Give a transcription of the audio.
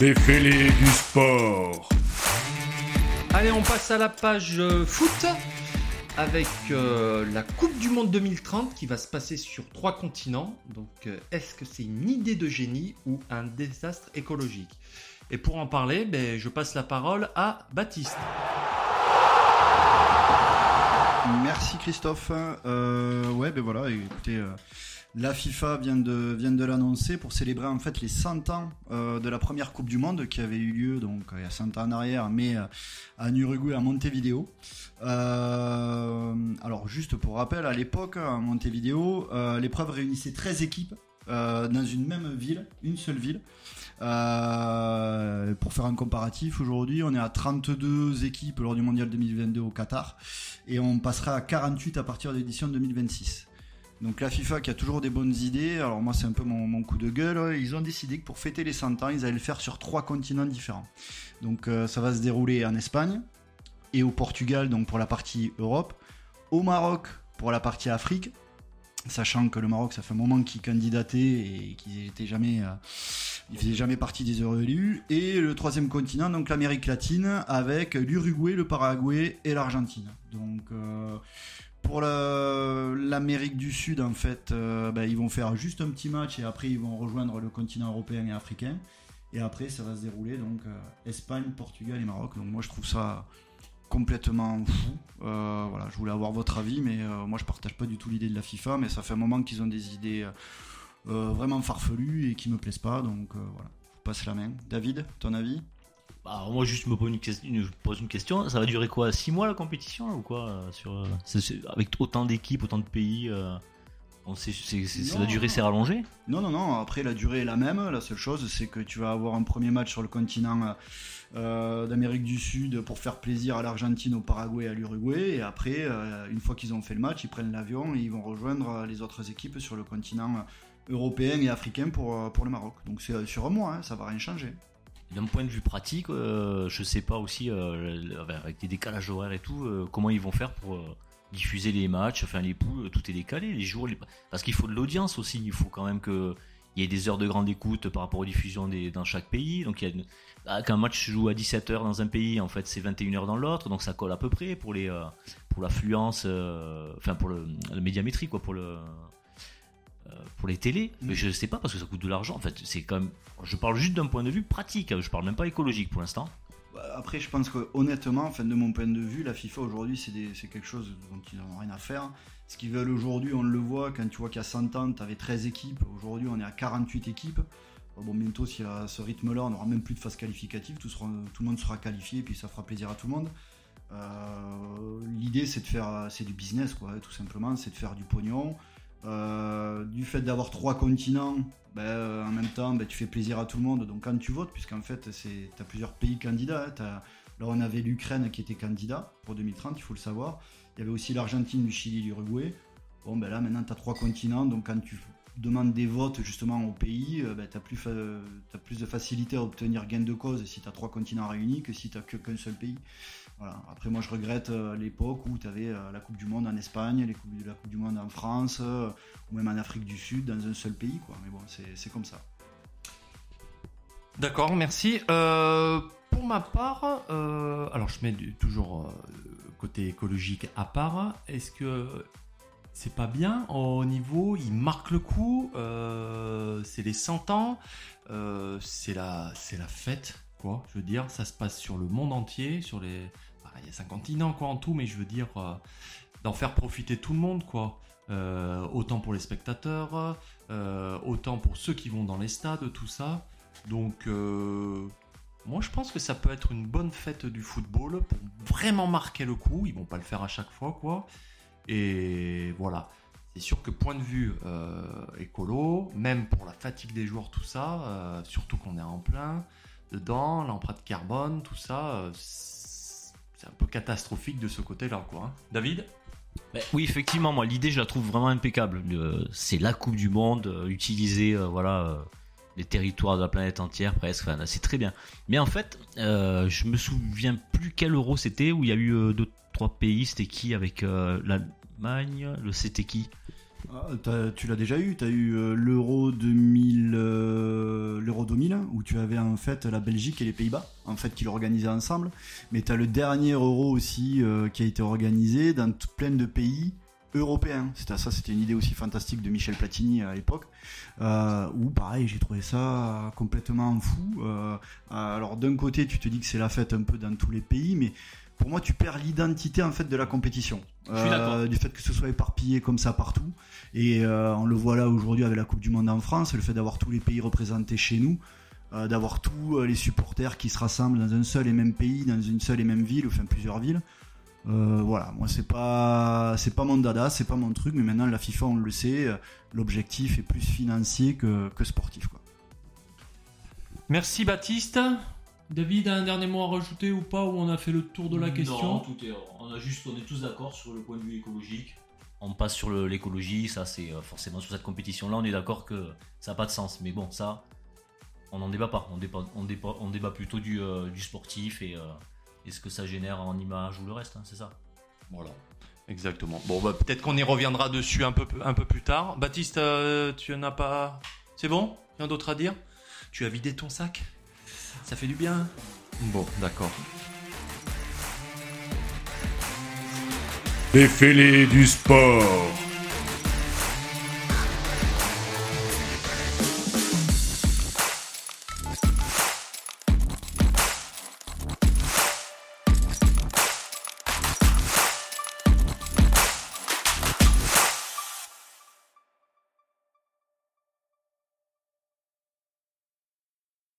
Les du sport. Allez, on passe à la page euh, foot avec euh, la Coupe du Monde 2030 qui va se passer sur trois continents. Donc, euh, est-ce que c'est une idée de génie ou un désastre écologique? Et pour en parler, ben, je passe la parole à Baptiste. Merci Christophe. Euh, ouais, ben voilà, euh, la FIFA vient de, l'annoncer pour célébrer en fait les 100 ans euh, de la première Coupe du Monde qui avait eu lieu donc il y a 100 ans en arrière, mais en Uruguay, à Montevideo. Alors juste pour rappel, à l'époque, à Montevideo, l'épreuve réunissait 13 équipes dans une même ville, une seule ville. Euh, pour faire un comparatif, aujourd'hui, on est à 32 équipes lors du Mondial 2022 au Qatar et on passera à 48 à partir de l'édition 2026. Donc la FIFA qui a toujours des bonnes idées, alors moi c'est un peu mon, coup de gueule, ils ont décidé que pour fêter les 100 ans, ils allaient le faire sur trois continents différents. Donc euh, ça va se dérouler en Espagne et au Portugal, donc pour la partie Europe, au Maroc pour la partie Afrique, sachant que le Maroc ça fait un moment qu'ils candidataient et qu'ils n'étaient jamais... euh, il faisait jamais partie des heureux élus. Et le troisième continent, donc l'Amérique latine, avec l'Uruguay, le Paraguay et l'Argentine. Donc euh, pour l'Amérique du Sud, en fait, euh, ben, ils vont faire juste un petit match et après ils vont rejoindre le continent européen et africain. Et après, ça va se dérouler donc euh, Espagne, Portugal et Maroc. Donc moi, je trouve ça complètement fou. Voilà, je voulais avoir votre avis, mais moi, je partage pas du tout l'idée de la FIFA. Mais ça fait un moment qu'ils ont des idées vraiment farfelues et qui me plaisent pas. Donc euh, voilà, je vous passe la main. David, ton avis? Bah, moi, juste me pose une, question, je pose une question. Ça va durer quoi 6 mois la compétition ou quoi euh, sur, euh, Avec autant d'équipes, autant de pays euh, on sait, la durée s'est rallongée Non, non, non. Après, la durée est la même. La seule chose, c'est que tu vas avoir un premier match sur le continent euh, d'Amérique du Sud pour faire plaisir à l'Argentine, au Paraguay et à l'Uruguay. Et après, euh, une fois qu'ils ont fait le match, ils prennent l'avion et ils vont rejoindre euh, les autres équipes sur le continent européen et africain pour, euh, pour le Maroc. Donc c'est euh, sur un mois, hein, ça va rien changer. D'un point de vue pratique, euh, je sais pas aussi, euh, avec des décalages horaires et tout, comment ils vont faire pour diffuser les matchs, enfin les poules, tout est décalé, les jours, parce qu'il faut de l'audience aussi, il faut quand même que il y ait des heures de grande écoute par rapport aux diffusions des, dans chaque pays. Donc il y a une- ah, quand un match se joue à 17h dans un pays, en fait c'est 21h dans l'autre, donc ça colle à peu près pour les pour l'affluence, enfin pour le, la médiamétrie quoi, pour le pour les télés, mais je sais pas parce que ça coûte de l'argent. En fait, c'est quand même. Je parle juste d'un point de vue pratique. Je parle même pas écologique pour l'instant. Bah, Après, je pense que honnêtement, enfin, de mon point de vue, la FIFA aujourd'hui, c'est quelque chose dont ils n'ont rien à faire. Ce qu'ils veulent aujourd'hui, on le voit, quand tu vois qu'il y a 100 ans, tu avais 13 équipes. Aujourd'hui, on est à 48 équipes. Bon, bientôt, si à ce rythme-là, on n'aura même plus de phase qualificative. Tout le monde sera qualifié, puis ça fera plaisir à tout le monde. Euh, L'idée, c'est de faire, c'est du business, quoi, tout simplement. C'est de faire du pognon. Euh, du fait d'avoir trois continents, ben, euh, en même temps, ben, tu fais plaisir à tout le monde. Donc quand tu votes, puisqu'en fait, tu as plusieurs pays candidats. hein, là, on avait l'Ukraine qui était candidat pour 2030, il faut le savoir. Il y avait aussi l'Argentine, le Chili, l'Uruguay. Bon, ben là, maintenant, tu as trois continents. Donc quand tu demandes des votes justement au pays, euh, ben, tu as, plus de facilité à obtenir gain de cause si tu as trois continents réunis que si tu que qu'un seul pays. Après, moi, je regrette euh, l'époque où tu avais la Coupe du Monde en Espagne, les coupes- la Coupe du Monde en France, euh, ou même en Afrique du Sud, dans un seul pays. Quoi. Mais bon, c'est comme ça. D'accord, merci. Euh, pour ma part, euh, alors je mets toujours euh, côté écologique à part. Est-ce que c'est pas bien au niveau, il marque le coup, euh, c'est les 100 ans, euh, c'est la, la fête, quoi. Je veux dire, ça se passe sur le monde entier, sur les, bah, il y a 5 continents quoi en tout, mais je veux dire euh, d'en faire profiter tout le monde, quoi. Autant pour les spectateurs, autant pour ceux qui vont dans les stades, tout ça. Donc, moi, je pense que ça peut être une bonne fête du football pour vraiment marquer le coup. Ils vont pas le faire à chaque fois, quoi. Et voilà. C'est sûr que point de vue euh, écolo, même pour la fatigue des joueurs, tout ça, euh, surtout qu'on est en plein dedans, l'empreinte carbone, tout ça, euh, c'est un peu catastrophique de ce côté-là, quoi. hein. David? Ben, oui, effectivement, moi l'idée je la trouve vraiment impeccable. Le- c'est la Coupe du Monde, euh, utiliser euh, voilà euh, les territoires de la planète entière presque. Enfin, c'est très bien. Mais en fait, euh, je me souviens plus quel euro c'était où il y a eu euh, deux trois pays. C'était qui avec euh, l'Allemagne Le c'était qui? Ah, tu l'as déjà eu, tu as eu euh, l'Euro 2000, euh, l'Euro 2000, où tu avais en fait la Belgique et les Pays-Bas, en fait, qui l'organisaient ensemble. Mais tu as le dernier Euro aussi qui a été organisé dans plein de pays européens. C'était ça, c'était une idée aussi fantastique de Michel Platini à l'époque, où pareil, j'ai trouvé ça complètement fou. Alors d'un côté, tu te dis que c'est la fête un peu dans tous les pays, mais pour moi, tu perds l'identité en fait de la compétition. Je suis d'accord. du fait que ce soit éparpillé comme ça partout. Et euh, on le voit là aujourd'hui avec la Coupe du Monde en France, le fait d'avoir tous les pays représentés chez nous, euh, d'avoir tous euh, les supporters qui se rassemblent dans un seul et même pays, dans une seule et même ville, enfin plusieurs villes. Euh, voilà, moi c'est pas c'est pas mon dada, c'est pas mon truc, mais maintenant la FIFA on le sait, euh, l'objectif est plus financier que, que sportif quoi. Merci Baptiste. David, un dernier mot à rajouter ou pas Ou on a fait le tour de la Non, question? tout est, on, a juste, on est tous d'accord sur le point de vue écologique. On passe sur l'écologie, ça c'est euh, forcément sur cette compétition-là, on est d'accord que ça n'a pas de sens. Mais bon, ça, on n'en débat pas. On débat, on débat, on débat plutôt du, euh, du sportif et, euh, et ce que ça génère en image ou le reste, hein, c'est ça? Voilà. Exactement. Bon, bah, peut-être qu'on y reviendra dessus un peu, un peu plus tard. Baptiste, euh, tu en as pas. C'est bon? Rien d'autre à dire? Tu as vidé ton sac? Ça fait du bien Bon, d'accord. Les fêlés du sport.